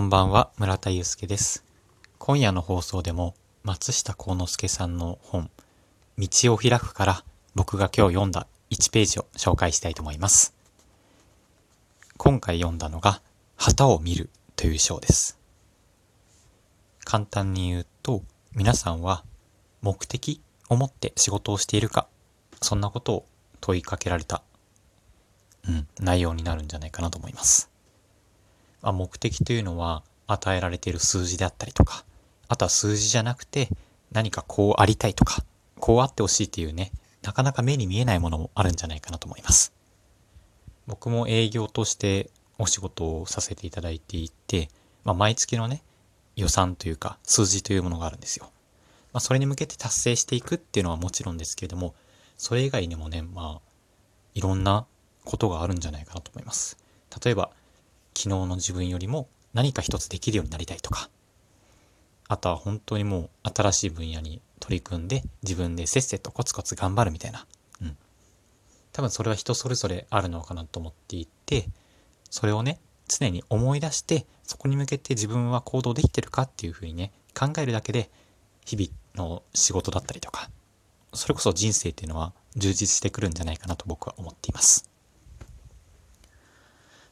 こんばんは、村田祐介です。今夜の放送でも、松下幸之助さんの本、道を開くから、僕が今日読んだ1ページを紹介したいと思います。今回読んだのが、旗を見るという章です。簡単に言うと、皆さんは目的を持って仕事をしているか、そんなことを問いかけられた、うん、内容になるんじゃないかなと思います。まあ、目的というのは与えられている数字であったりとか、あとは数字じゃなくて何かこうありたいとか、こうあってほしいっていうね、なかなか目に見えないものもあるんじゃないかなと思います。僕も営業としてお仕事をさせていただいていて、まあ、毎月のね、予算というか数字というものがあるんですよ。まあ、それに向けて達成していくっていうのはもちろんですけれども、それ以外にもね、まあ、いろんなことがあるんじゃないかなと思います。例えば、昨日の自分よりも何か一つできるようになりたいとか、あとは本当にもう新しい分野に取り組んで自分でせっせとコツコツ頑張るみたいな。うん。多分それは人それぞれあるのかなと思っていて、それをね、常に思い出して、そこに向けて自分は行動できてるかっていうふうにね、考えるだけで、日々の仕事だったりとか、それこそ人生っていうのは充実してくるんじゃないかなと僕は思っています。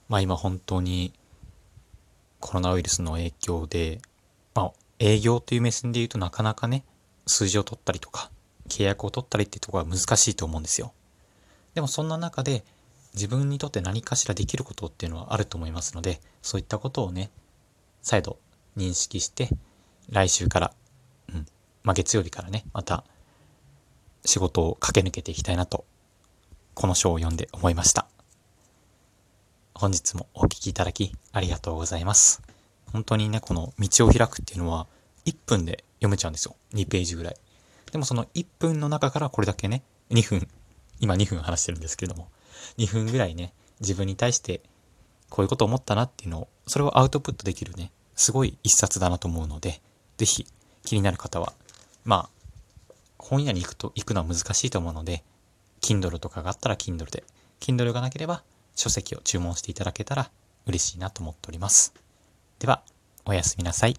まあ今本当にコロナウイルスの影響で、まあ営業という目線で言うとなかなかね、数字を取ったりとか、契約を取ったりっていうところは難しいと思うんですよ。でもそんな中で自分にとって何かしらできることっていうのはあると思いますので、そういったことをね、再度認識して、来週から、うん、まあ月曜日からね、また仕事を駆け抜けていきたいなと、この章を読んで思いました。本日もお聞きいただきありがとうございます。本当にね、この道を開くっていうのは1分で読めちゃうんですよ。2ページぐらい。でもその1分の中からこれだけね、2分、今2分話してるんですけれども、2分ぐらいね、自分に対してこういうこと思ったなっていうのを、それをアウトプットできるね、すごい一冊だなと思うので、ぜひ気になる方は、まあ、本屋に行くと、行くのは難しいと思うので、Kindle とかがあったら Kindle で、Kindle がなければ書籍を注文していただけたら嬉しいなと思っております。では、おやすみなさい。